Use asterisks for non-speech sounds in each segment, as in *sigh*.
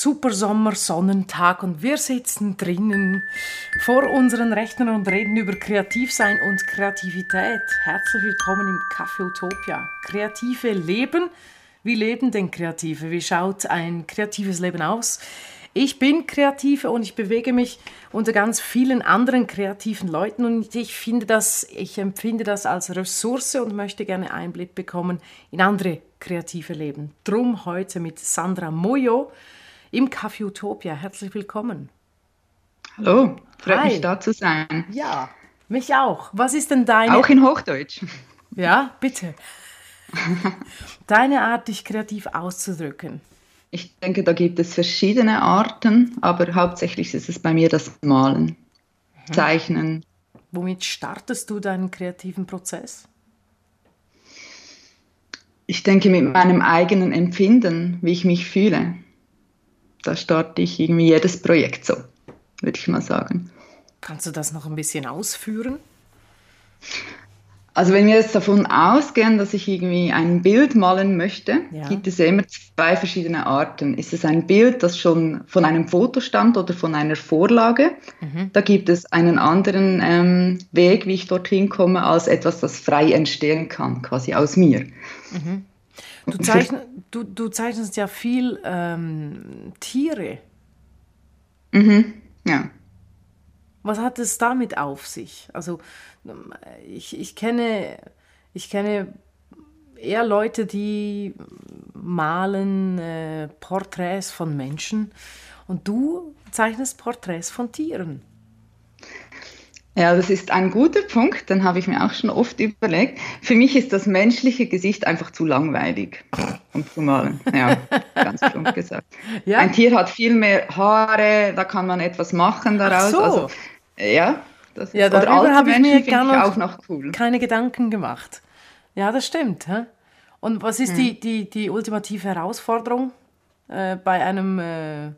super Sommer, Sonnentag und wir sitzen drinnen vor unseren Rechnern und reden über Kreativsein und Kreativität. Herzlich willkommen im Café Utopia. Kreative Leben. Wie leben denn Kreative? Wie schaut ein kreatives Leben aus? Ich bin Kreative und ich bewege mich unter ganz vielen anderen kreativen Leuten und ich finde das, ich empfinde das als Ressource und möchte gerne Einblick bekommen in andere kreative Leben. Drum heute mit Sandra Moyo im Café Utopia. Herzlich willkommen. Hallo, freut Hi. mich da zu sein. Ja, mich auch. Was ist denn deine... Auch in Hochdeutsch. *laughs* Ja, bitte. *laughs* deine Art, dich kreativ auszudrücken. Ich denke, da gibt es verschiedene Arten, aber hauptsächlich ist es bei mir das Malen, mhm. Zeichnen. Womit startest du deinen kreativen Prozess? Ich denke mit meinem eigenen Empfinden, wie ich mich fühle. Da starte ich irgendwie jedes Projekt so, würde ich mal sagen. Kannst du das noch ein bisschen ausführen? Also wenn wir jetzt davon ausgehen, dass ich irgendwie ein Bild malen möchte, ja. gibt es ja immer zwei verschiedene Arten. Ist es ein Bild, das schon von einem Foto stammt oder von einer Vorlage? Mhm. Da gibt es einen anderen ähm, Weg, wie ich dorthin komme, als etwas, das frei entstehen kann, quasi aus mir. Mhm. Du, zeichn, du, du, zeichnest ja viel ähm, Tiere. Mhm. Ja. Was hat es damit auf sich? Also ich, ich, kenne, ich kenne eher Leute, die malen äh, Porträts von Menschen und du zeichnest Porträts von Tieren. Ja, das ist ein guter Punkt, den habe ich mir auch schon oft überlegt. Für mich ist das menschliche Gesicht einfach zu langweilig, um zu malen. Ja, *laughs* ganz plump gesagt. Ja. Ein Tier hat viel mehr Haare, da kann man etwas machen daraus. So. Also, ja, das ja, darüber habe ich mir gar noch, auch noch cool. keine Gedanken gemacht. Ja, das stimmt. Hä? Und was ist hm. die, die, die ultimative Herausforderung äh, bei einem äh,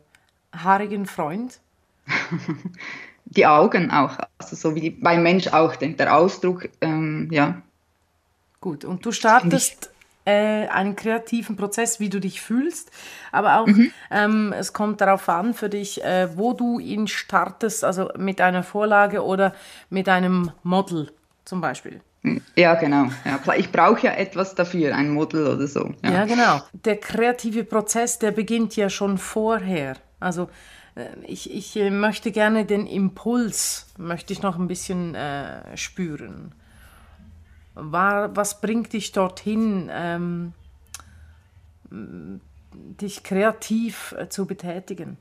haarigen Freund? *laughs* die Augen auch, also so wie beim Mensch auch, der Ausdruck, ähm, ja. Gut, und du startest äh, einen kreativen Prozess, wie du dich fühlst, aber auch mhm. ähm, es kommt darauf an für dich, äh, wo du ihn startest, also mit einer Vorlage oder mit einem Model zum Beispiel. Ja, genau. Ja, ich brauche ja etwas dafür, ein Model oder so. Ja. ja, genau. Der kreative Prozess, der beginnt ja schon vorher. Also ich, ich äh, möchte gerne den Impuls, möchte ich noch ein bisschen äh, spüren war, was bringt dich dorthin, ähm, dich kreativ äh, zu betätigen?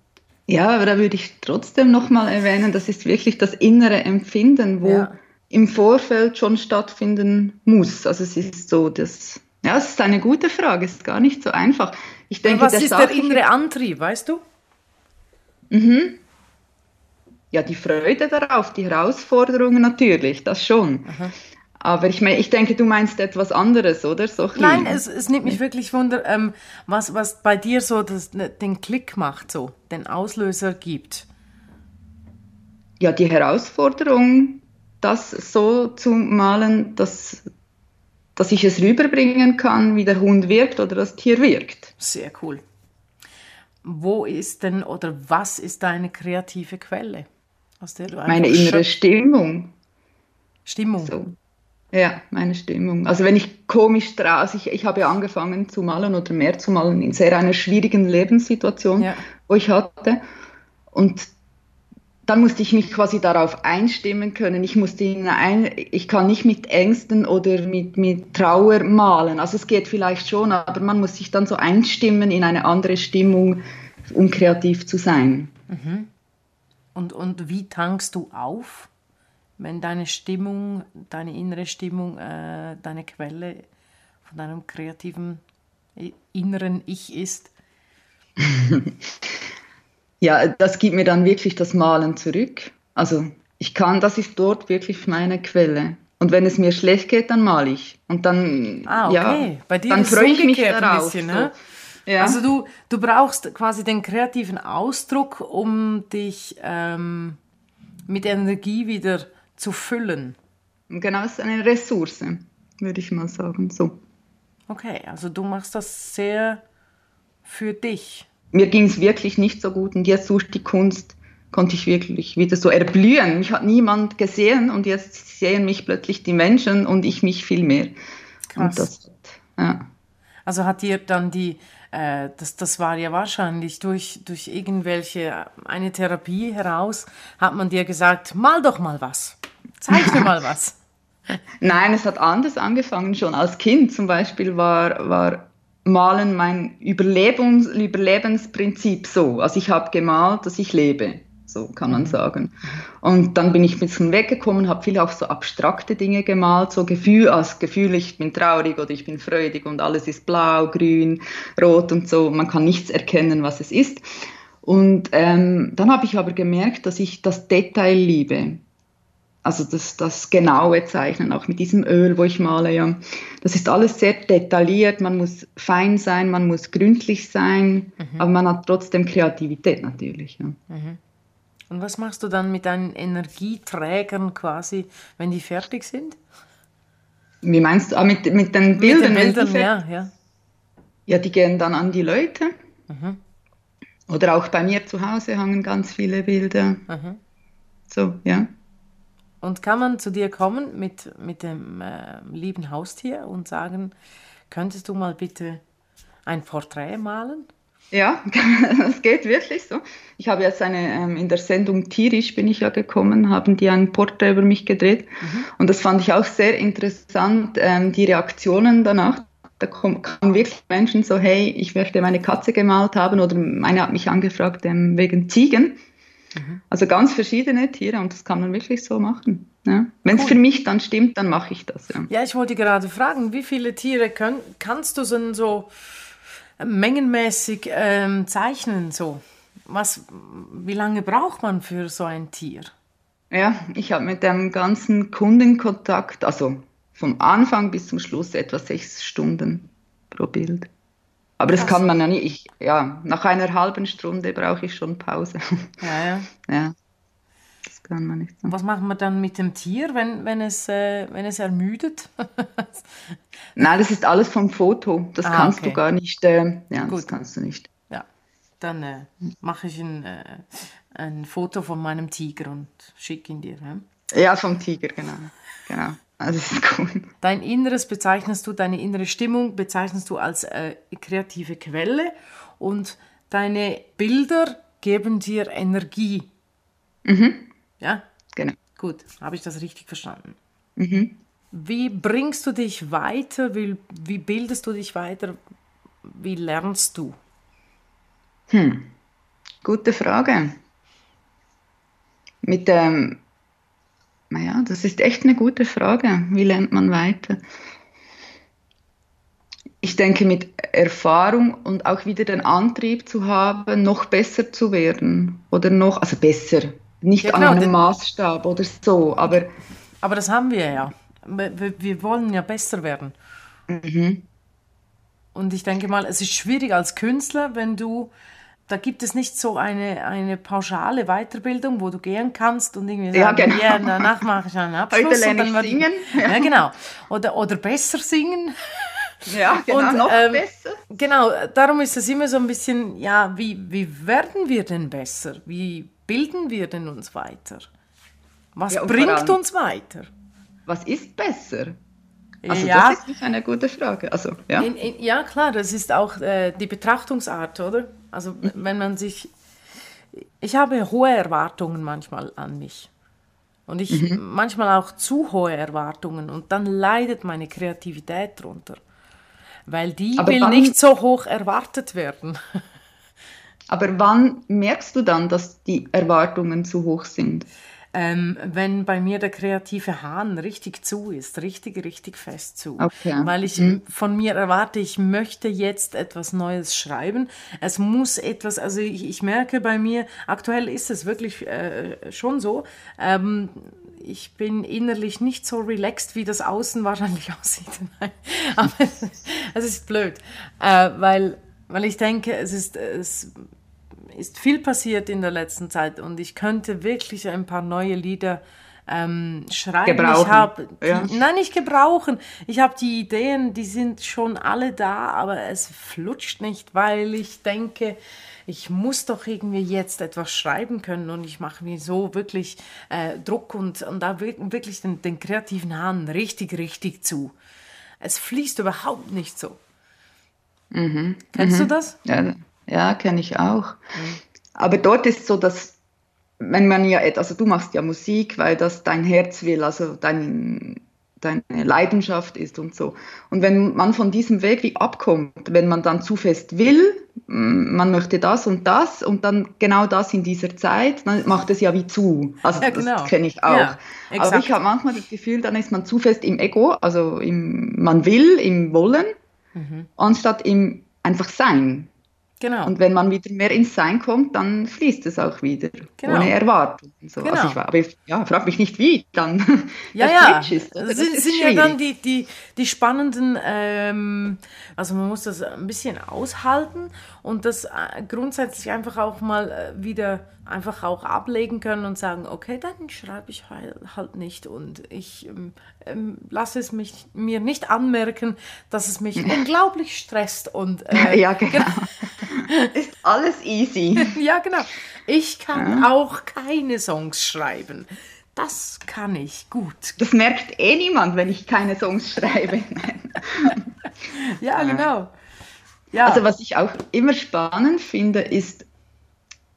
Ja, aber da würde ich trotzdem nochmal erwähnen, das ist wirklich das innere Empfinden, wo ja. im Vorfeld schon stattfinden muss. Also es ist so, das, ja, es ist eine gute Frage, es ist gar nicht so einfach. Ich denke, was der ist der innere Antrieb, weißt du? Mhm. Ja, die Freude darauf, die Herausforderungen natürlich, das schon. Aha. Aber ich meine, ich denke, du meinst etwas anderes, oder? So Nein, es, es nimmt mich wirklich wunder, ähm, was, was bei dir so das, ne, den Klick macht, so den Auslöser gibt. Ja, die Herausforderung, das so zu malen, dass, dass ich es rüberbringen kann, wie der Hund wirkt oder das Tier wirkt. Sehr cool. Wo ist denn oder was ist deine kreative Quelle? Aus der du Meine innere Stimmung. Stimmung. So. Ja, meine Stimmung. Also wenn ich komisch draus, ich, ich habe ja angefangen zu malen oder mehr zu malen in sehr einer schwierigen Lebenssituation, ja. wo ich hatte. Und dann musste ich mich quasi darauf einstimmen können. Ich musste ein, ich kann nicht mit Ängsten oder mit, mit Trauer malen. Also es geht vielleicht schon, aber man muss sich dann so einstimmen in eine andere Stimmung, um kreativ zu sein. Mhm. Und, und wie tankst du auf? wenn deine Stimmung, deine innere Stimmung, äh, deine Quelle von deinem kreativen inneren Ich ist? *laughs* ja, das gibt mir dann wirklich das Malen zurück. Also ich kann, das ist dort wirklich meine Quelle. Und wenn es mir schlecht geht, dann male ich. Und dann, ah, okay. ja, Bei dir dann freue ich mich darauf. Bisschen, ne? so. ja. Also du, du brauchst quasi den kreativen Ausdruck, um dich ähm, mit Energie wieder zu füllen. Genau, es ist eine Ressource, würde ich mal sagen. So. Okay, also du machst das sehr für dich. Mir ging es wirklich nicht so gut und jetzt durch die Kunst konnte ich wirklich wieder so erblühen. Mich hat niemand gesehen und jetzt sehen mich plötzlich die Menschen und ich mich viel mehr. Krass. Das, ja. Also hat dir dann die, äh, das, das war ja wahrscheinlich durch, durch irgendwelche, eine Therapie heraus, hat man dir gesagt, mal doch mal was, zeig mir mal *laughs* was. Nein, es hat anders angefangen schon. Als Kind zum Beispiel war, war Malen mein Überlebens, Überlebensprinzip so. Also ich habe gemalt, dass ich lebe so kann man mhm. sagen. Und dann bin ich ein bisschen weggekommen, habe viel auch so abstrakte Dinge gemalt, so Gefühl, als Gefühl, ich bin traurig oder ich bin freudig und alles ist blau, grün, rot und so. Man kann nichts erkennen, was es ist. Und ähm, dann habe ich aber gemerkt, dass ich das Detail liebe. Also das, das genaue Zeichnen, auch mit diesem Öl, wo ich male, ja. Das ist alles sehr detailliert, man muss fein sein, man muss gründlich sein, mhm. aber man hat trotzdem Kreativität natürlich. Ja. Mhm. Und was machst du dann mit deinen Energieträgern quasi, wenn die fertig sind? Wie meinst du? Ah, mit, mit den Bildern? Mit den Bildern, ja, ja. Ja, die gehen dann an die Leute. Mhm. Oder auch bei mir zu Hause hangen ganz viele Bilder. Mhm. So, ja. Und kann man zu dir kommen mit, mit dem äh, lieben Haustier und sagen, könntest du mal bitte ein Porträt malen? Ja, *laughs* das geht wirklich so. Ich habe jetzt eine, ähm, in der Sendung Tierisch bin ich ja gekommen, haben die ein Porträt über mich gedreht. Mhm. Und das fand ich auch sehr interessant, ähm, die Reaktionen danach. Da kamen wirklich Menschen so, hey, ich möchte meine Katze gemalt haben oder meine hat mich angefragt ähm, wegen Ziegen. Mhm. Also ganz verschiedene Tiere und das kann man wirklich so machen. Ja. Wenn es cool. für mich dann stimmt, dann mache ich das. Ja. ja, ich wollte gerade fragen, wie viele Tiere können, kannst du so, so mengenmäßig ähm, zeichnen so? Was, wie lange braucht man für so ein Tier? Ja, ich habe mit dem ganzen Kundenkontakt, also vom Anfang bis zum Schluss etwa sechs Stunden pro Bild. Aber das kann man ja nicht. Ich, ja, nach einer halben Stunde brauche ich schon Pause. Ja, ja. *laughs* ja das kann man nicht sagen. Was machen wir dann mit dem Tier, wenn, wenn, es, äh, wenn es ermüdet? *laughs* Nein, das ist alles vom Foto. Das ah, kannst okay. du gar nicht. Äh, ja, Gut. das kannst du nicht. Ja, dann äh, mache ich ein, äh, ein Foto von meinem Tiger und schicke ihn dir. Ja? Ja, vom Tiger, genau. genau. Also das ist cool. Dein Inneres bezeichnest du, deine innere Stimmung bezeichnest du als äh, kreative Quelle und deine Bilder geben dir Energie. Mhm. Ja? Genau. Gut, habe ich das richtig verstanden? Mhm. Wie bringst du dich weiter? Wie, wie bildest du dich weiter? Wie lernst du? Hm, gute Frage. Mit dem, naja, das ist echt eine gute Frage. Wie lernt man weiter? Ich denke, mit Erfahrung und auch wieder den Antrieb zu haben, noch besser zu werden. Oder noch, also besser, nicht ja, genau, an einem Maßstab oder so, aber. Aber das haben wir ja. Wir, wir wollen ja besser werden. Mhm. Und ich denke mal, es ist schwierig als Künstler, wenn du, da gibt es nicht so eine, eine pauschale Weiterbildung, wo du gehen kannst und irgendwie sagen, ja, genau. ja danach mache ich einen Abschluss. Heute lerne ich singen. Ja. ja, genau. Oder, oder besser singen. Ja, *laughs* genau, und, noch ähm, besser. Genau, darum ist es immer so ein bisschen, ja, wie, wie werden wir denn besser? Wie bilden wir denn uns weiter? Was ja, bringt allem, uns weiter? Was ist besser? Also ja. das ist eine gute Frage. Also, ja. In, in, ja, klar, das ist auch äh, die Betrachtungsart, oder? Also wenn man sich... Ich habe hohe Erwartungen manchmal an mich. Und ich mhm. manchmal auch zu hohe Erwartungen. Und dann leidet meine Kreativität darunter. Weil die Aber will nicht so hoch erwartet werden. *laughs* Aber wann merkst du dann, dass die Erwartungen zu hoch sind? Ähm, wenn bei mir der kreative Hahn richtig zu ist, richtig, richtig fest zu. Okay. Weil ich mhm. von mir erwarte, ich möchte jetzt etwas Neues schreiben. Es muss etwas, also ich, ich merke bei mir, aktuell ist es wirklich äh, schon so, ähm, ich bin innerlich nicht so relaxed, wie das Außen wahrscheinlich *laughs* aussieht. Aber *laughs* es ist blöd, äh, weil, weil ich denke, es ist, es ist viel passiert in der letzten Zeit und ich könnte wirklich ein paar neue Lieder ähm, schreiben. Gebrauchen. Ich hab ja. Nein, nicht gebrauchen. Ich habe die Ideen, die sind schon alle da, aber es flutscht nicht, weil ich denke, ich muss doch irgendwie jetzt etwas schreiben können und ich mache mir so wirklich äh, Druck und, und da wirklich den, den kreativen Hahn richtig, richtig zu. Es fließt überhaupt nicht so. Mhm. Kennst mhm. du das? Ja, ja kenne ich auch. Mhm. Aber dort ist so, dass wenn man ja, also du machst ja Musik, weil das dein Herz will, also dein, deine Leidenschaft ist und so. Und wenn man von diesem Weg wie abkommt, wenn man dann zu fest will, man möchte das und das und dann genau das in dieser Zeit, dann macht es ja wie zu. Also ja, genau. das kenne ich auch. Ja, Aber ich habe manchmal das Gefühl, dann ist man zu fest im Ego, also im, man will, im Wollen, mhm. anstatt im einfach Sein. Genau. Und wenn man wieder mehr ins Sein kommt, dann fließt es auch wieder, genau. ohne Erwartung. So. Genau. Also ich, aber ich ja, frage mich nicht, wie dann *laughs* ja, ja. ist. Das sind, ist sind ja dann die, die, die spannenden, ähm, also man muss das ein bisschen aushalten und das äh, grundsätzlich einfach auch mal äh, wieder einfach auch ablegen können und sagen, okay, dann schreibe ich halt nicht und ich ähm, ähm, lasse es mich, mir nicht anmerken, dass es mich *laughs* unglaublich stresst und äh, *laughs* ja, genau. *laughs* ist alles easy. ja, genau. Ich kann ja. auch keine Songs schreiben. Das kann ich gut. Das merkt eh niemand, wenn ich keine Songs schreibe. ja, genau. Ja. Also was ich auch immer spannend finde, ist,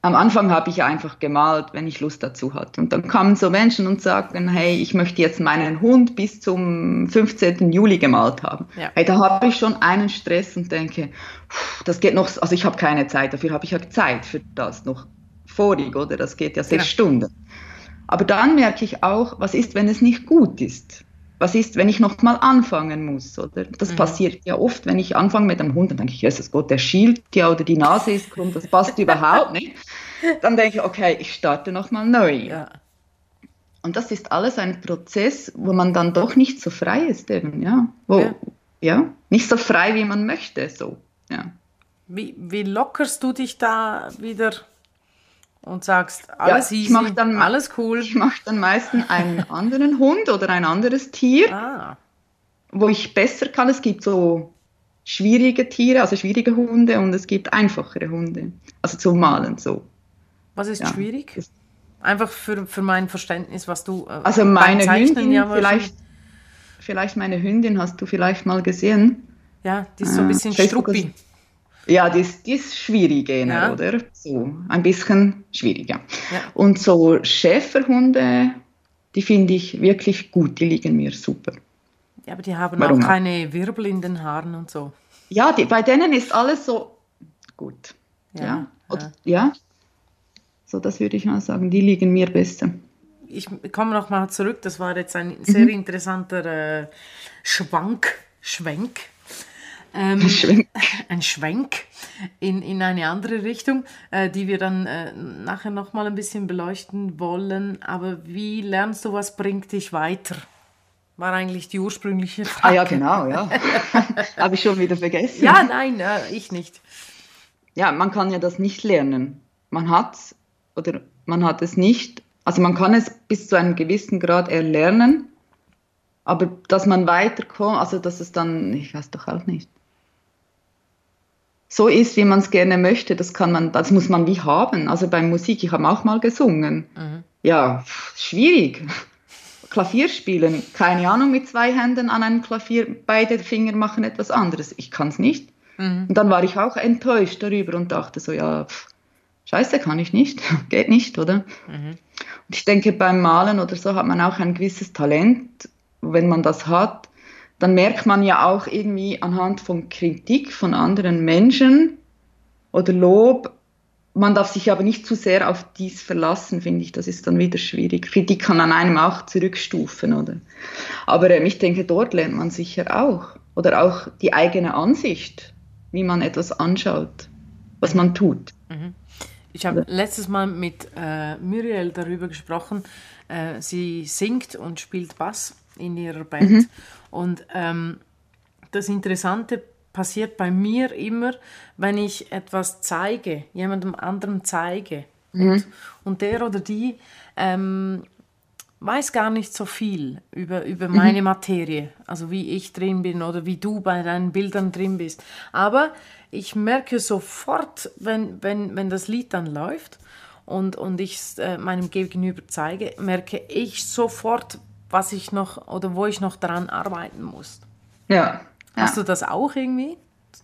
am Anfang habe ich einfach gemalt, wenn ich Lust dazu hatte. Und dann kamen so Menschen und sagten, hey, ich möchte jetzt meinen Hund bis zum 15. Juli gemalt haben. Ja. Hey, da habe ich schon einen Stress und denke, das geht noch, also ich habe keine Zeit, dafür habe ich ja Zeit für das noch vorig, oder? Das geht ja sechs ja. Stunden. Aber dann merke ich auch, was ist, wenn es nicht gut ist? Was ist, wenn ich nochmal anfangen muss? Oder? Das mhm. passiert ja oft, wenn ich anfange mit einem Hund, dann denke ich, Jesus Gott, der schielt ja oder die Nase ist krumm, das passt überhaupt nicht. Dann denke ich, okay, ich starte nochmal neu. Ja. Und das ist alles ein Prozess, wo man dann doch nicht so frei ist eben, ja. Wo, ja. ja nicht so frei, wie man möchte, so, ja. Wie, wie lockerst du dich da wieder und sagst, alles ja, easy, dann, alles cool. Ich mache dann meistens einen *laughs* anderen Hund oder ein anderes Tier, ah. wo ich besser kann. Es gibt so schwierige Tiere, also schwierige Hunde und es gibt einfachere Hunde, also zum Malen so. Was ist ja. schwierig? Einfach für, für mein Verständnis, was du äh, Also meine Hündin, ja vielleicht, vielleicht meine Hündin hast du vielleicht mal gesehen. Ja, die ist so ein bisschen äh, struppi. Ja, ist, die ist schwierig, ja. oder? So, ein bisschen schwierig, ja. ja. Und so Schäferhunde, die finde ich wirklich gut, die liegen mir super. Ja, aber die haben Warum auch keine Wirbel in den Haaren und so. Ja, die, bei denen ist alles so gut. Ja. Ja. Und, ja. So, das würde ich mal sagen, die liegen mir besser. Ich komme noch mal zurück, das war jetzt ein sehr mhm. interessanter äh, Schwank, Schwenk ähm, ein Schwenk, *laughs* ein Schwenk in, in eine andere Richtung, äh, die wir dann äh, nachher nochmal ein bisschen beleuchten wollen. Aber wie lernst du, was bringt dich weiter? War eigentlich die ursprüngliche Frage. Ah ja, genau, ja. *laughs* Habe ich schon wieder vergessen. Ja, nein, äh, ich nicht. Ja, man kann ja das nicht lernen. Man hat oder man hat es nicht. Also man kann es bis zu einem gewissen Grad erlernen, aber dass man weiterkommt, also dass es dann, ich weiß doch auch nicht so ist, wie man es gerne möchte, das kann man, das muss man wie haben. Also bei Musik, ich habe auch mal gesungen. Mhm. Ja, schwierig. *laughs* Klavier spielen, keine Ahnung, mit zwei Händen an einem Klavier, beide Finger machen etwas anderes. Ich kann es nicht. Mhm. Und dann war ich auch enttäuscht darüber und dachte so, ja, pff, scheiße, kann ich nicht, *laughs* geht nicht, oder? Mhm. Und ich denke, beim Malen oder so hat man auch ein gewisses Talent. Wenn man das hat, dann merkt man ja auch irgendwie anhand von Kritik von anderen Menschen oder Lob, man darf sich aber nicht zu sehr auf dies verlassen, finde ich. Das ist dann wieder schwierig. Kritik kann an einem auch zurückstufen, oder? Aber ähm, ich denke, dort lernt man sicher auch. Oder auch die eigene Ansicht, wie man etwas anschaut, was man tut. Mhm. Ich habe letztes Mal mit äh, Muriel darüber gesprochen. Äh, sie singt und spielt Bass in ihrer Band. Mhm. Und ähm, das Interessante passiert bei mir immer, wenn ich etwas zeige, jemandem anderen zeige. Mhm. Und, und, der oder die ähm, weiß gar nicht so viel über, über mhm. meine Materie, also wie ich drin bin oder wie du bei deinen Bildern drin bist. Aber ich merke sofort, wenn, wenn, wenn das Lied dann läuft und, und ich es äh, meinem Gegenüber zeige, merke ich sofort, was ich noch oder wo ich noch daran arbeiten muss. Ja. Hast ja. du das auch irgendwie?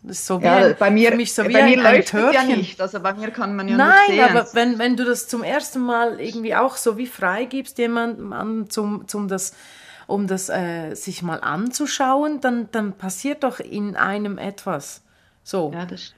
Das ist so wie ja, ein, bei mir, so bei mir läuft es ja nicht. Also bei mir kann man ja Nein, sehen. aber wenn, wenn du das zum ersten Mal irgendwie auch so wie freigibst, jemandem zum, zum das, um das äh, sich mal anzuschauen, dann, dann passiert doch in einem etwas. So. Ja, das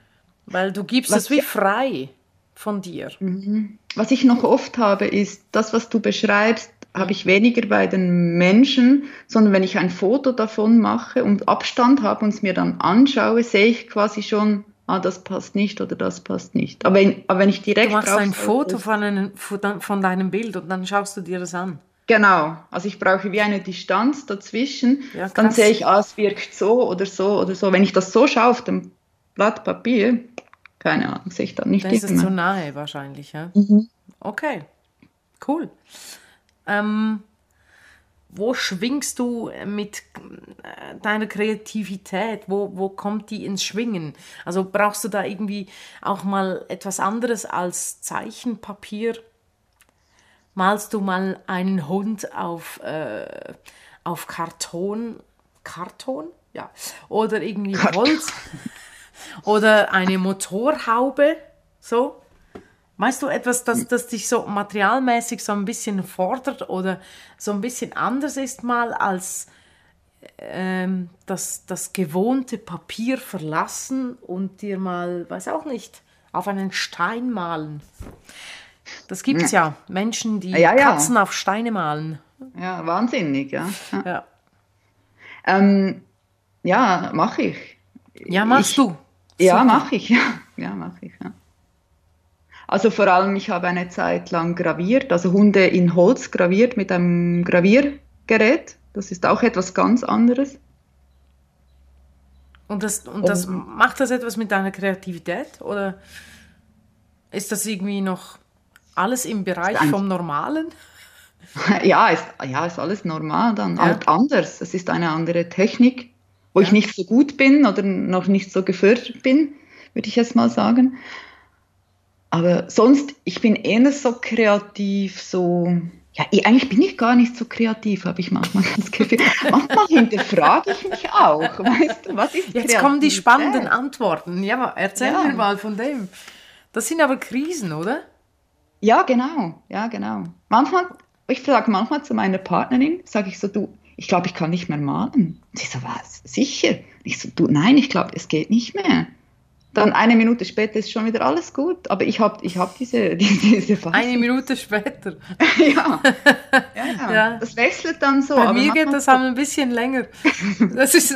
Weil du gibst es wie frei von dir. Mhm. Was ich noch oft habe, ist, das, was du beschreibst, habe ich weniger bei den Menschen, sondern wenn ich ein Foto davon mache und Abstand habe und es mir dann anschaue, sehe ich quasi schon, ah, das passt nicht oder das passt nicht. Aber wenn, aber wenn ich direkt. Du machst ein Foto von, einem, von deinem Bild und dann schaust du dir das an. Genau, also ich brauche wie eine Distanz dazwischen. Ja, dann sehe ich, ah, es wirkt so oder so oder so. Wenn ich das so schaue auf dem Blatt Papier, keine Ahnung, sehe ich dann nicht. Dann ist zu nahe wahrscheinlich, ja? Mhm. Okay, cool. Ähm, wo schwingst du mit äh, deiner Kreativität? Wo, wo kommt die ins Schwingen? Also brauchst du da irgendwie auch mal etwas anderes als Zeichenpapier? Malst du mal einen Hund auf, äh, auf Karton? Karton? Ja. Oder irgendwie Holz? Oder eine Motorhaube? So? Weißt du etwas, das, das dich so materialmäßig so ein bisschen fordert oder so ein bisschen anders ist mal als ähm, das, das gewohnte Papier verlassen und dir mal, weiß auch nicht, auf einen Stein malen? Das gibt es ja. Menschen, die ja, ja. Katzen auf Steine malen. Ja, wahnsinnig, ja. Ja, ähm, ja mache ich. Ja, machst ich, du. Ja, mache ich, ja. Ja, mache ich, ja. Also vor allem, ich habe eine Zeit lang graviert, also Hunde in Holz graviert mit einem Graviergerät. Das ist auch etwas ganz anderes. Und, das, und das, und, macht das etwas mit deiner Kreativität? Oder ist das irgendwie noch alles im Bereich vom Normalen? *laughs* Ja, ist, ja, ist alles normal, dann ja. halt anders. Es ist eine andere Technik, wo ja. ich nicht so gut bin oder noch nicht so gefördert bin, würde ich jetzt mal sagen. Aber sonst, ich bin eher so kreativ, so, ja, eigentlich bin ich gar nicht so kreativ, habe ich manchmal das Gefühl. Manchmal hinterfrage ich mich auch, weißt du, was ist Jetzt kommen die spannenden Antworten. Ja, erzähl ja. mir mal von dem. Das sind aber Krisen, oder? Ja, genau, ja, genau. Manchmal, ich sage manchmal zu meiner Partnerin, sage ich so, du, ich glaube, ich kann nicht mehr malen. Und sie so, was? Sicher? Ich so, du, nein, ich glaube, es geht nicht mehr. Dann eine Minute später ist schon wieder alles gut. Aber ich habe ich hab *laughs* diese, diese Phase. Eine Minute später. ja. *laughs* Ja, ja. ja. Das wechselt dann so. Bei mir geht das so. ein bisschen länger. *laughs* Das ist.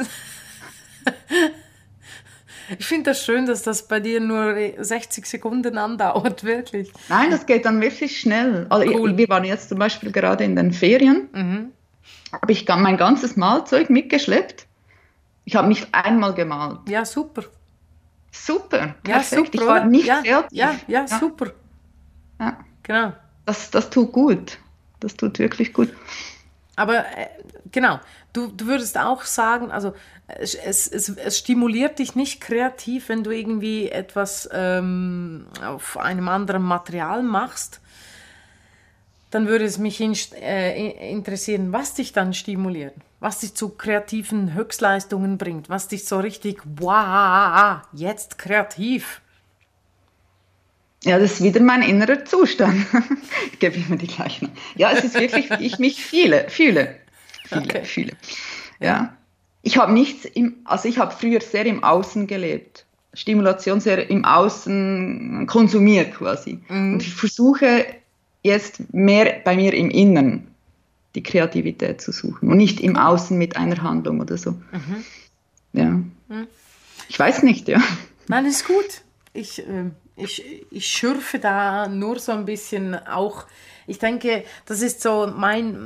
ich finde das schön, dass das bei dir nur 60 Sekunden andauert, wirklich. Nein, das geht dann wirklich schnell. Also cool. Wir waren jetzt zum Beispiel gerade in den Ferien. Mhm. Habe ich mein ganzes Malzeug mitgeschleppt. Ich habe nicht einmal gemalt. Ja, super. Super, ja, perfekt. Super, ich war nicht ja, fertig. Ja, ja, ja, super. Ja. Genau. Das, das tut gut. Das tut wirklich gut. Aber äh, genau, du, du würdest auch sagen, also es, es, es, stimuliert dich nicht kreativ, wenn du irgendwie etwas ähm, auf einem anderen Material machst. Dann würde es mich in, äh, interessieren, was dich dann stimuliert was dich zu kreativen Höchstleistungen bringt, was dich so richtig, wow, jetzt kreativ. Ja, das ist wieder mein innerer Zustand. *laughs* ich gebe immer die gleichen. Ja, es ist wirklich, wie ich mich fühle. Fühle. Fühle, okay. fühle. Ja. Ich habe nichts im, also ich habe früher sehr im Außen gelebt. Stimulation sehr im Außen konsumiert quasi. Mhm. Und ich versuche jetzt mehr bei mir im Inneren die Kreativität zu suchen und nicht im Außen mit einer Handlung oder so. Mhm. Ja. Mhm. Ich weiß nicht, ja. Nein, ist gut. Ich, äh, ich, ich schürfe da nur so ein bisschen auch. Ich denke, das ist so mein,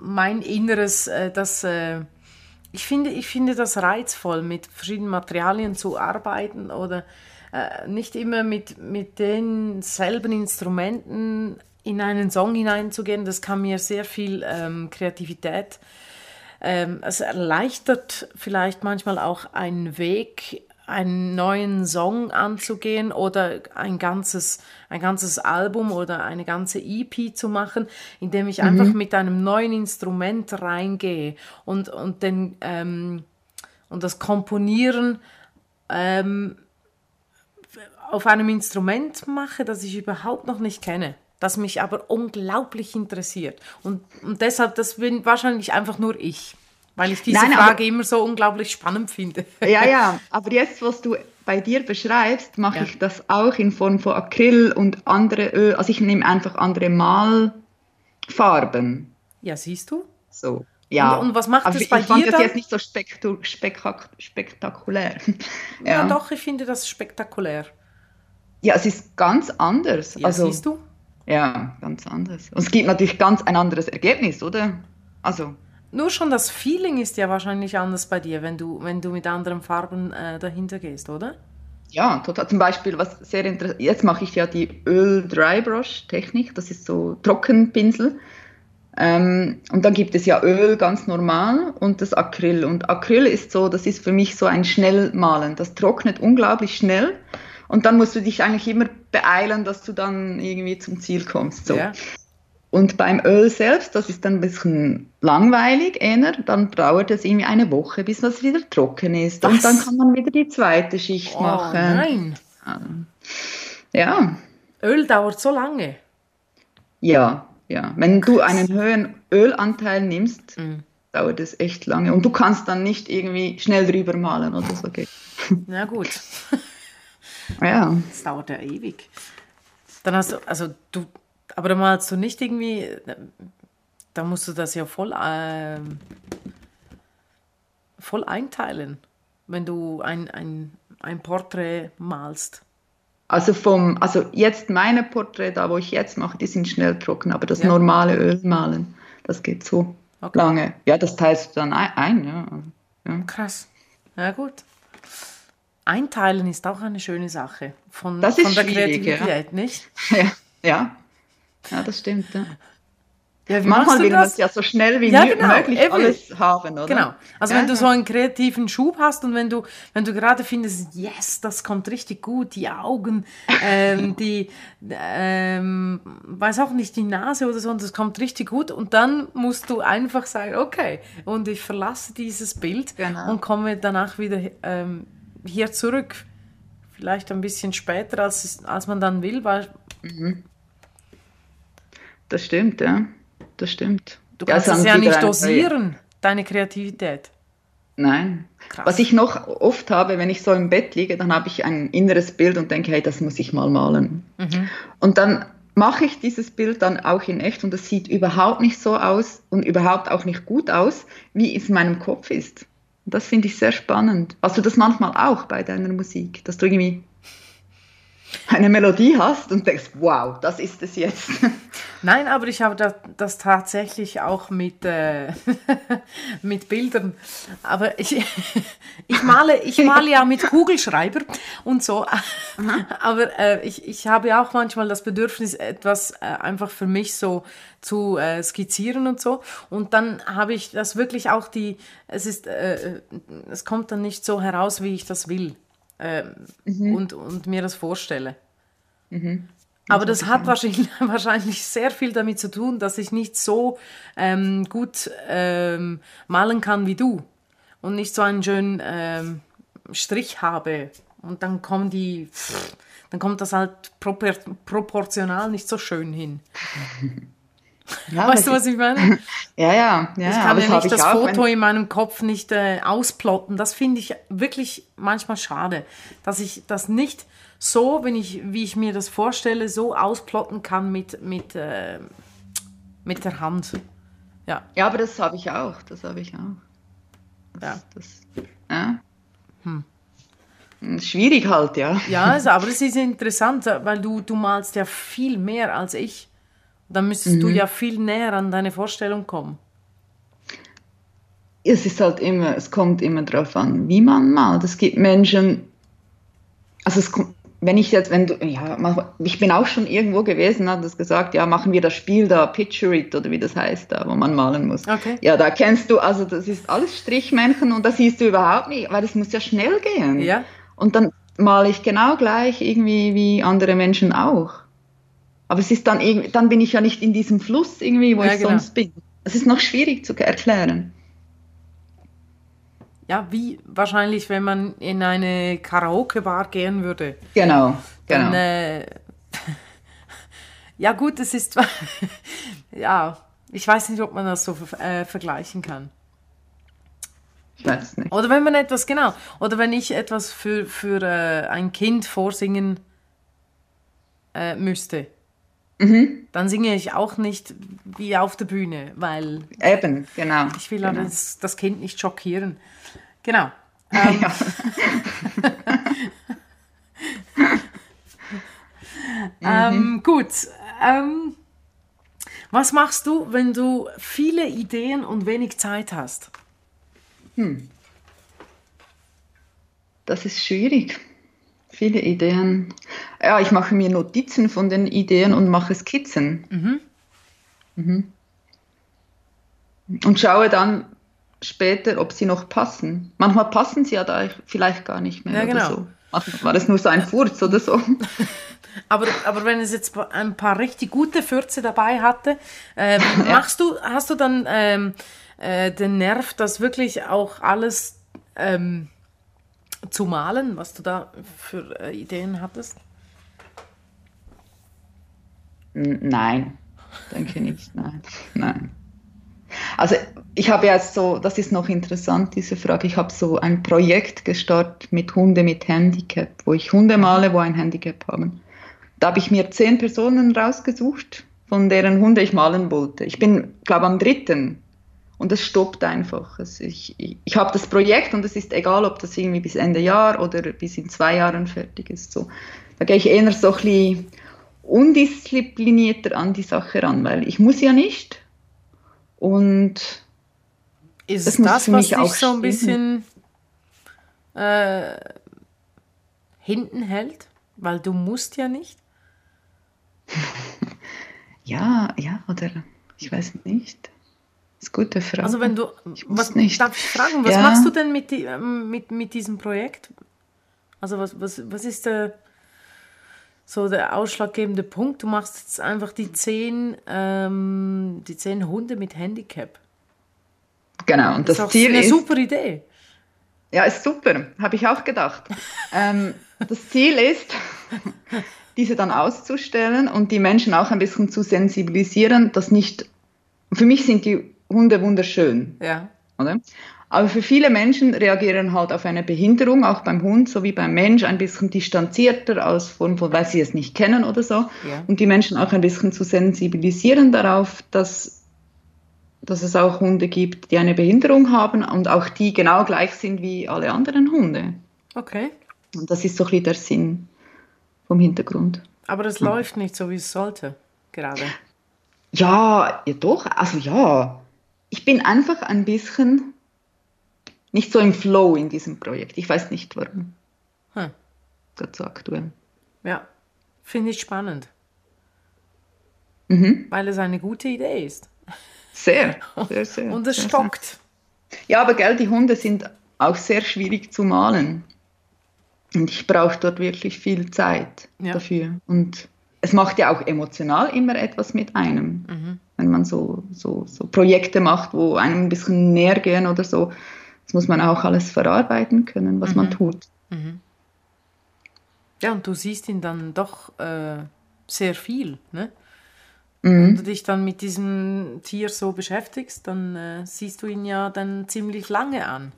mein Inneres, äh, das. Äh, ich finde, ich finde das reizvoll, mit verschiedenen Materialien zu arbeiten oder äh, nicht immer mit, mit denselben Instrumenten in einen Song hineinzugehen. Das kann mir sehr viel ähm, Kreativität. Ähm, es erleichtert vielleicht manchmal auch einen Weg, einen neuen Song anzugehen oder ein ganzes, ein ganzes Album oder eine ganze EP zu machen, indem ich mhm. einfach mit einem neuen Instrument reingehe und, und, den, ähm, und das Komponieren ähm, auf einem Instrument mache, das ich überhaupt noch nicht kenne, das mich aber unglaublich interessiert. Und, und deshalb, das bin wahrscheinlich einfach nur ich. Weil ich diese Nein, Frage immer so unglaublich spannend finde. *laughs* Ja, ja, aber *laughs* jetzt, was du bei dir beschreibst, mache ja. ich das auch in Form von Acryl und andere Öl. Also ich nehme einfach andere Malfarben. Ja, siehst du? So. Ja. Und, und was macht aber das bei ich dir? Ich fand das jetzt nicht so spektu spektak spektakulär. *laughs* ja. ja. doch, ich finde das spektakulär. Ja, es ist ganz anders. Ja, also, siehst du? Ja, ganz anders. Und es gibt natürlich ganz ein anderes Ergebnis, oder? Also nur schon das Feeling ist ja wahrscheinlich anders bei dir, wenn du, wenn du mit anderen Farben äh, dahinter gehst, oder? Ja, total. Zum Beispiel, was sehr interessant jetzt mache ich ja die Öl-Dry-Brush-Technik, das ist so Trockenpinsel. Ähm, und dann gibt es ja Öl ganz normal und das Acryl. Und Acryl ist so, das ist für mich so ein Schnellmalen. Das trocknet unglaublich schnell und dann musst du dich eigentlich immer beeilen, dass du dann irgendwie zum Ziel kommst. So. Ja. Und beim Öl selbst, das ist dann ein bisschen langweilig, eher, dann dauert es irgendwie eine Woche, bis das wieder trocken ist. Was? Und dann kann man wieder die zweite Schicht oh, machen. Nein. Ja. Öl dauert so lange. Ja, ja. Wenn du einen höheren Ölanteil nimmst, mm. dauert es echt lange. Und du kannst dann nicht irgendwie schnell drüber malen oder so. Geht. Na gut. *laughs* ja. Das dauert ja ewig. Dann hast du, also du, aber da malst du nicht irgendwie, da musst du das ja voll, äh, voll einteilen, wenn du ein, ein, ein Porträt malst. Also vom, also jetzt meine Porträt, da wo ich jetzt mache, die sind schnell trocken, aber das ja. normale Ölmalen, das geht so okay. lange. Ja, das teilst du dann ein, ein ja. ja. Krass. Ja gut. Einteilen ist auch eine schöne Sache von, das ist von der Kreativität, ja. nicht? *laughs* Ja, ja. Ja, das stimmt. Ja. Ja, Manchmal will man es ja so schnell wie ja, genau, möglich eben. alles haben, oder? Genau. Also ja, wenn du so einen kreativen Schub hast und wenn du, wenn du gerade findest, yes, das kommt richtig gut, die Augen, ähm, *laughs* die, ähm, weiß auch nicht, die Nase oder so, und das kommt richtig gut und dann musst du einfach sagen, okay, und ich verlasse dieses Bild genau. und komme danach wieder ähm, hier zurück. Vielleicht ein bisschen später, als, als man dann will, weil mhm. Das stimmt, ja. Das stimmt. Du kannst ja, es ja nicht dosieren, deine Kreativität. Nein. Krass. Was ich noch oft habe, wenn ich so im Bett liege, dann habe ich ein inneres Bild und denke, hey, das muss ich mal malen. Mhm. Und dann mache ich dieses Bild dann auch in echt und es sieht überhaupt nicht so aus und überhaupt auch nicht gut aus, wie es in meinem Kopf ist. Und das finde ich sehr spannend. Hast du das manchmal auch bei deiner Musik, dass du irgendwie eine Melodie hast und denkst, wow, das ist es jetzt. *laughs* Nein, aber ich habe das, das tatsächlich auch mit, äh, *laughs* mit Bildern. Aber ich, *laughs* ich, male, ich male ja mit Kugelschreiber und so. Aber äh, ich, ich habe ja auch manchmal das Bedürfnis, etwas äh, einfach für mich so zu äh, skizzieren und so. Und dann habe ich das wirklich auch die, es ist, äh, es kommt dann nicht so heraus, wie ich das will ähm, mhm. und, und mir das vorstelle. Mhm. Aber das hat wahrscheinlich, *laughs* wahrscheinlich sehr viel damit zu tun, dass ich nicht so ähm, gut ähm, malen kann wie du und nicht so einen schönen ähm, Strich habe. Und dann kommen die, dann kommt das halt propor proportional nicht so schön hin. *laughs* Ja, weißt du, was ich meine? *laughs* ja, ja, ja. Ich kann ja nicht das Foto in meinem Kopf nicht äh, ausplotten. Das finde ich wirklich manchmal schade, dass ich das nicht so, wenn ich, wie ich mir das vorstelle, so ausplotten kann mit, mit, äh, mit der Hand. Ja. ja, aber das habe ich auch. Das habe ich auch. Das, ja. Das, ja. Hm. Schwierig halt, ja. Ja, also, aber *laughs* es ist interessant, weil du, du malst ja viel mehr als ich. Dann müsstest mhm. du ja viel näher an deine Vorstellung kommen. Es ist halt immer, es kommt immer darauf an, wie man malt. Es gibt Menschen, also es, wenn ich jetzt, wenn du, ja, ich bin auch schon irgendwo gewesen, hat das gesagt, ja, machen wir das Spiel da, Picture It oder wie das heißt da, wo man malen muss. Okay. Ja, da kennst du, also das ist alles Strichmännchen und das siehst du überhaupt nicht, weil es muss ja schnell gehen. Ja. Und dann male ich genau gleich irgendwie wie andere Menschen auch. Aber es ist dann irgendwie, dann bin ich ja nicht in diesem Fluss irgendwie, wo ja, ich genau. sonst bin. Es ist noch schwierig zu erklären. Ja, wie wahrscheinlich, wenn man in eine Karaoke-Bar gehen würde. Genau, genau. Dann, äh, *laughs* ja gut, es ist, *laughs* ja, ich weiß nicht, ob man das so äh, vergleichen kann. Ich weiß nicht. Oder wenn man etwas, genau, oder wenn ich etwas für, für äh, ein Kind vorsingen äh, müsste. Mhm. Dann singe ich auch nicht wie auf der Bühne, weil. Eben, genau. Ich will genau. Das, das Kind nicht schockieren. Genau. *laughs* Ähm, ja. *laughs* ähm, mhm. Gut. Ähm, was machst du, wenn du viele Ideen und wenig Zeit hast? Hm. Das ist schwierig. Viele Ideen. Ja, ich mache mir Notizen von den Ideen und mache Skizzen. Mhm. Mhm. Und schaue dann, später, ob sie noch passen. Manchmal passen sie ja da vielleicht gar nicht mehr. Ja, genau. so. Manchmal war es nur so ein Furz oder so. *laughs* aber, aber wenn es jetzt ein paar richtig gute Fürze dabei hatte, *laughs* äh, machst du, hast du dann ähm, äh, den Nerv, das wirklich auch alles ähm, zu malen, was du da für äh, Ideen hattest? Nein, denke nicht, nein, nein. Also ich habe jetzt so, das ist noch interessant, diese Frage, ich habe so ein Projekt gestartet mit Hunde mit Handicap, wo ich Hunde male, wo ein Handicap haben. Da habe ich mir zehn Personen rausgesucht, von deren Hunde ich malen wollte. Ich bin, glaube am dritten und es stoppt einfach. Also ich, ich, ich habe das Projekt und es ist egal, ob das irgendwie bis Ende Jahr oder bis in zwei Jahren fertig ist. So. Da gehe ich eher so ein bisschen undisziplinierter an die Sache ran, weil ich muss ja nicht und ist das, das was dich so ein bisschen äh, hinten hält? Weil du musst ja nicht. *laughs* ja, ja, oder ich weiß nicht. Das ist eine gute Frage. Also wenn du, was, nicht. darf ich fragen, was ja. machst du denn mit, die, ähm, mit, mit diesem Projekt? Also was, was, was ist der, so der ausschlaggebende Punkt. Du machst jetzt einfach die zehn, ähm, die zehn Hunde mit Handicap. Genau, und das, das ist Ziel eine ist. super Idee. Ja, ist super, habe ich auch gedacht. ähm, das Ziel ist, *laughs* diese dann auszustellen und die Menschen auch ein bisschen zu sensibilisieren, dass nicht. Für mich sind die Hunde wunderschön. Ja. Oder? Aber für viele Menschen reagieren halt auf eine Behinderung, auch beim Hund sowie beim Mensch, ein bisschen distanzierter aus Form von, weil sie es nicht kennen oder so. Ja. Und die Menschen auch ein bisschen zu sensibilisieren darauf, dass, dass es auch Hunde gibt, die eine Behinderung haben und auch die genau gleich sind wie alle anderen Hunde. Okay. Und das ist so ein bisschen der Sinn vom Hintergrund. Aber das ja. läuft nicht so, wie es sollte, gerade. Ja, ja doch, also ja. Ich bin einfach ein bisschen nicht so im Flow in diesem Projekt. Ich weiß nicht warum. Hm. Gerade so aktuell. Ja, finde ich spannend. Mhm. Weil es eine gute Idee ist. Sehr, *laughs* sehr, sehr. Und es sehr, stockt. Sehr. Ja, aber gell, die Hunde sind auch sehr schwierig zu malen. Und ich brauche dort wirklich viel Zeit ja. dafür. Und es macht ja auch emotional immer etwas mit einem, mhm. Wenn man so, so, so Projekte macht, wo einem ein bisschen näher gehen oder so. Das muss man auch alles verarbeiten können, was mhm. man tut. Mhm. Ja, und du siehst ihn dann doch äh, sehr viel. Ne? Mhm. Wenn du dich dann mit diesem Tier so beschäftigst, dann äh, siehst du ihn ja dann ziemlich lange an.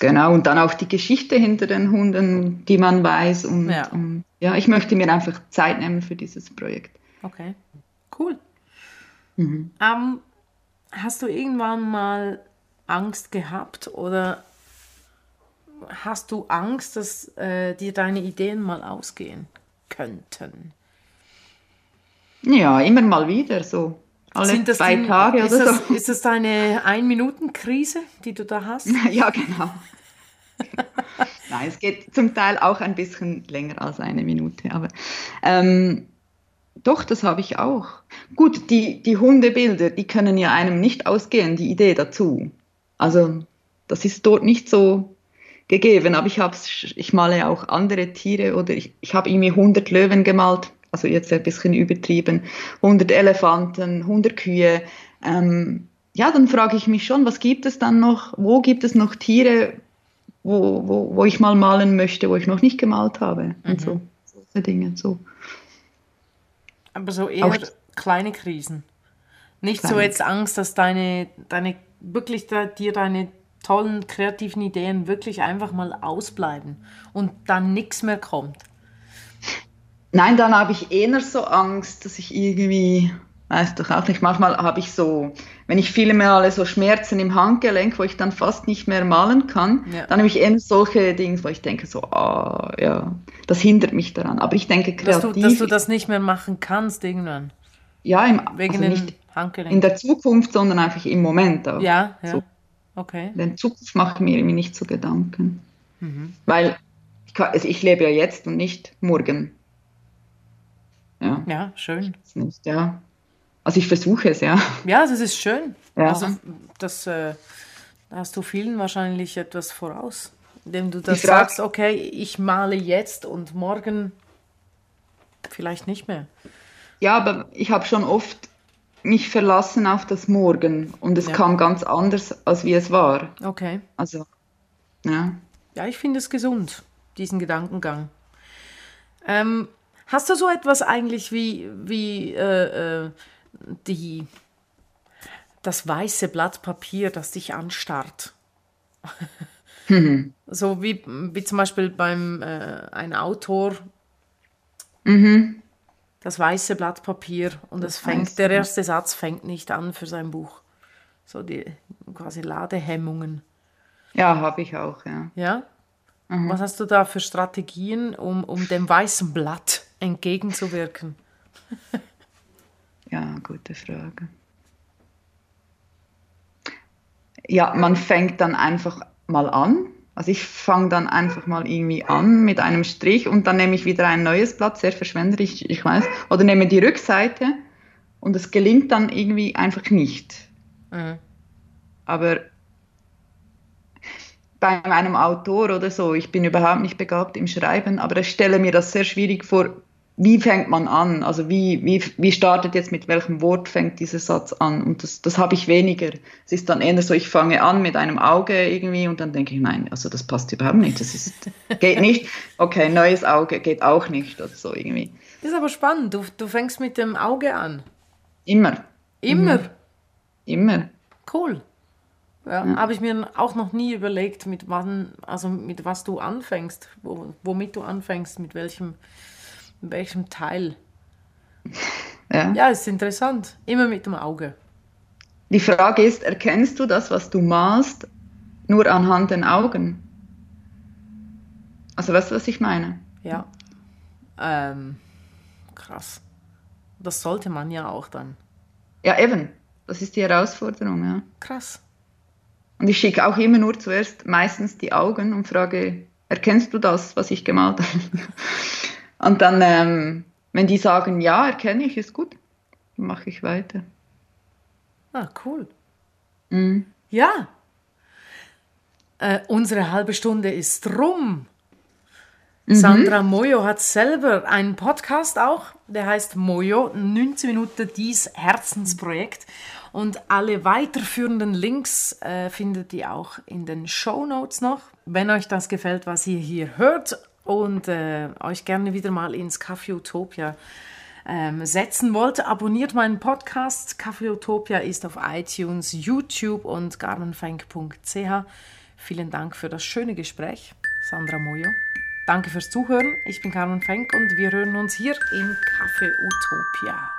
Genau, und dann auch die Geschichte hinter den Hunden, die man weiß. Und ja, und, ja ich möchte mir einfach Zeit nehmen für dieses Projekt. Okay, cool. Mhm. Um, hast du irgendwann mal Angst gehabt oder hast du Angst, dass äh, dir deine Ideen mal ausgehen könnten? Ja, immer mal wieder so. Alle zwei die, Tage ist oder das, so. Ist das deine Ein-Minuten-Krise, die du da hast? *laughs* ja, genau. *laughs* Nein, es geht zum Teil auch ein bisschen länger als eine Minute, aber ähm, doch, das habe ich auch. Gut, die, die Hundebilder, die können ja einem nicht ausgehen, die Idee dazu. Also das ist dort nicht so gegeben, aber ich, ich male auch andere Tiere oder ich, ich habe irgendwie 100 Löwen gemalt, also jetzt ein bisschen übertrieben, 100 Elefanten, 100 Kühe. Ähm, ja, dann frage ich mich schon, was gibt es dann noch, wo gibt es noch Tiere, wo, wo, wo ich mal malen möchte, wo ich noch nicht gemalt habe mhm. und so, solche Dinge. So. Aber so eher kleine Krisen. Nicht kleine. so jetzt Angst, dass deine, deine wirklich da, dir deine tollen kreativen Ideen wirklich einfach mal ausbleiben und dann nichts mehr kommt. Nein, dann habe ich eher so Angst, dass ich irgendwie weiß doch auch nicht, manchmal habe ich so, wenn ich viele Male so Schmerzen im Handgelenk, wo ich dann fast nicht mehr malen kann, ja. dann habe ich eher solche Dinge, wo ich denke so, ah, ja, das hindert mich daran. Aber ich denke kreativ... Dass du, dass du das nicht mehr machen kannst irgendwann? Ja, im, Wegen also nicht Handgelenk. in der Zukunft, sondern einfach im Moment auch. Ja, ja, so. okay. In Zukunft mache ich mir irgendwie nicht so Gedanken. Mhm. Weil ich, kann, also ich lebe ja jetzt und nicht morgen. Ja, ja schön. Nicht, ja. Also ich versuche es, ja. Ja, das ist schön. Ja. Also das äh, da hast du vielen wahrscheinlich etwas voraus, indem du das sagst, okay, ich male jetzt und morgen vielleicht nicht mehr. Ja, aber ich habe schon oft mich verlassen auf das Morgen und es ja. kam ganz anders, als wie es war. Okay. Also, ja. Ja, ich finde es gesund, diesen Gedankengang. Ähm, hast du so etwas eigentlich wie, wie äh, äh, die, das weiße Blatt Papier, das dich anstarrt. Mhm. *laughs* So wie, wie zum Beispiel beim äh, ein Autor. Mhm. Das weiße Blatt Papier und das es fängt, der erste Satz fängt nicht an für sein Buch. So die quasi Ladehemmungen. Ja, habe ich auch, ja. Ja? Mhm. Was hast du da für Strategien, um, um dem weißen Blatt entgegenzuwirken? *laughs* Ja, gute Frage. Ja, man fängt dann einfach mal an. Also ich fange dann einfach mal irgendwie an mit einem Strich und dann nehme ich wieder ein neues Blatt, sehr verschwenderisch, ich weiß, oder nehme die Rückseite und es gelingt dann irgendwie einfach nicht. Mhm. Aber bei einem Autor oder so, ich bin überhaupt nicht begabt im Schreiben, aber ich stelle mir das sehr schwierig vor, wie fängt man an? Also wie, wie, wie startet jetzt mit welchem Wort fängt dieser Satz an? Und das, das habe ich weniger. Es ist dann eher so, ich fange an mit einem Auge irgendwie und dann denke ich, nein, also das passt überhaupt nicht. Das ist, geht nicht. Okay, neues Auge geht auch nicht oder so irgendwie. Das ist aber spannend. Du, du fängst mit dem Auge an. Immer. Immer? Mhm. Immer. Cool. Ja, ja. Habe ich mir auch noch nie überlegt, mit wann, also mit was du anfängst, womit du anfängst, mit welchem in welchem Teil? *laughs* Ja. ja, ist interessant. Immer mit dem Auge. Die Frage ist, erkennst du das, was du malst, nur anhand den Augen? Also weißt du, was ich meine? Ja. Ähm, krass. Das sollte man ja auch dann. Ja, eben. Das ist die Herausforderung, ja. Krass. Und ich schicke auch immer nur zuerst meistens die Augen und frage, erkennst du das, was ich gemalt habe? Und dann, ähm, wenn die sagen, ja, erkenne ich, ist gut, dann mache ich weiter. Ah, cool. Mhm. Ja. Äh, unsere halbe Stunde ist rum. Mhm. Sandra Moyo hat selber einen Podcast auch, der heißt Moyo, 19 Minuten dies Herzensprojekt. Und alle weiterführenden Links äh, findet ihr auch in den Show Notes noch. Wenn euch das gefällt, was ihr hier hört und äh, euch gerne wieder mal ins Café Utopia ähm, setzen wollt, abonniert meinen Podcast. Café Utopia ist auf iTunes, YouTube und garmenfenk.ch. Vielen Dank für das schöne Gespräch, Sandra Mojo. Danke fürs Zuhören. Ich bin Carmen Fenk und wir hören uns hier im Café Utopia.